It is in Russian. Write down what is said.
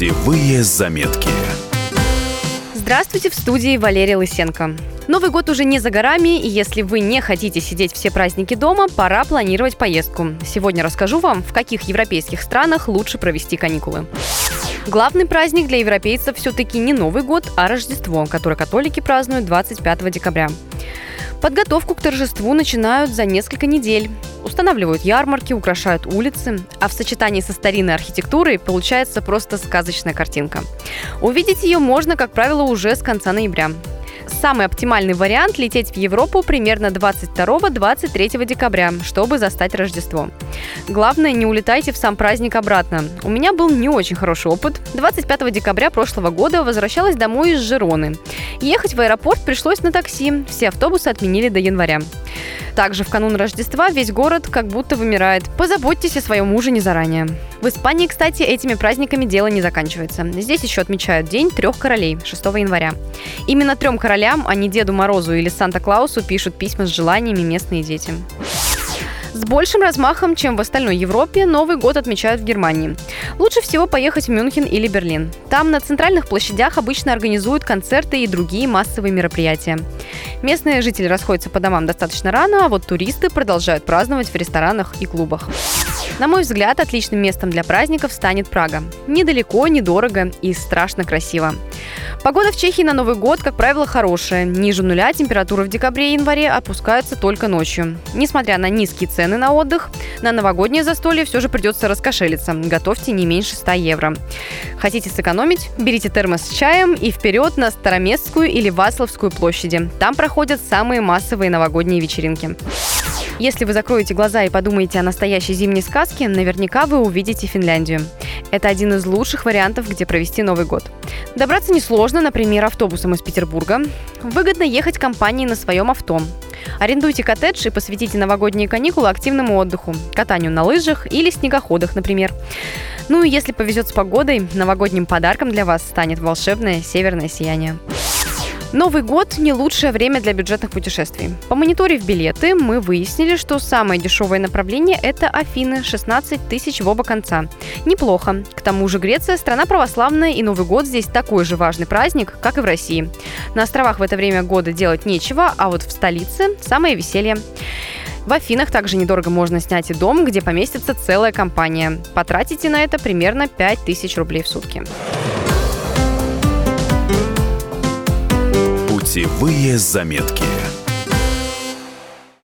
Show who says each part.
Speaker 1: Путевые заметки.
Speaker 2: Здравствуйте, в студии Валерия Лысенко. Новый год уже не за горами, и если вы не хотите сидеть все праздники дома, пора планировать поездку. Сегодня расскажу вам, в каких европейских странах лучше провести каникулы. Главный праздник для европейцев все-таки не Новый год, а Рождество, которое католики празднуют 25 декабря. Подготовку к торжеству начинают за несколько недель. Устанавливают ярмарки, украшают улицы, а в сочетании со старинной архитектурой получается просто сказочная картинка. Увидеть ее можно, как правило, уже с конца ноября. Самый оптимальный вариант – лететь в Европу примерно 22-23 декабря, чтобы застать Рождество. Главное, не улетайте в сам праздник обратно. У меня был не очень хороший опыт. 25 декабря прошлого года возвращалась домой из Жироны. Ехать в аэропорт пришлось на такси. Все автобусы отменили до января. Также в канун Рождества весь город как будто вымирает. Позаботьтесь о своем ужине заранее. В Испании, кстати, этими праздниками дело не заканчивается. Здесь еще отмечают День трех королей 6 января. Именно трем королям, а не Деду Морозу или Санта-Клаусу пишут письма с желаниями местные дети. С большим размахом, чем в остальной Европе, Новый год отмечают в Германии. Лучше всего поехать в Мюнхен или Берлин. Там на центральных площадях обычно организуют концерты и другие массовые мероприятия. Местные жители расходятся по домам достаточно рано, а вот туристы продолжают праздновать в ресторанах и клубах. На мой взгляд, отличным местом для праздников станет Прага. Недалеко, недорого и страшно красиво. Погода в Чехии на Новый год, как правило, хорошая. Ниже нуля температура в декабре и январе опускается только ночью. Несмотря на низкие цены на отдых, на новогоднее застолье все же придется раскошелиться. Готовьте не меньше 100 евро. Хотите сэкономить? Берите термос с чаем и вперед на Староместскую или Васловскую площади. Там проходят самые массовые новогодние вечеринки. Если вы закроете глаза и подумаете о настоящей зимней сказке, наверняка вы увидите Финляндию. Это один из лучших вариантов, где провести Новый год. Добраться несложно, например, автобусом из Петербурга. Выгодно ехать компанией на своем авто. Арендуйте коттедж и посвятите новогодние каникулы активному отдыху, катанию на лыжах или снегоходах, например. Ну и если повезет с погодой, новогодним подарком для вас станет волшебное северное сияние. Новый год – не лучшее время для бюджетных путешествий. Помониторив билеты, мы выяснили, что самое дешевое направление – это Афины – 16 тысяч в оба конца. Неплохо. К тому же Греция – страна православная, и Новый год здесь такой же важный праздник, как и в России. На островах в это время года делать нечего, а вот в столице – самое веселье. В Афинах также недорого можно снять и дом, где поместится целая компания. Потратите на это примерно 5000 рублей в сутки.
Speaker 1: Путевые заметки.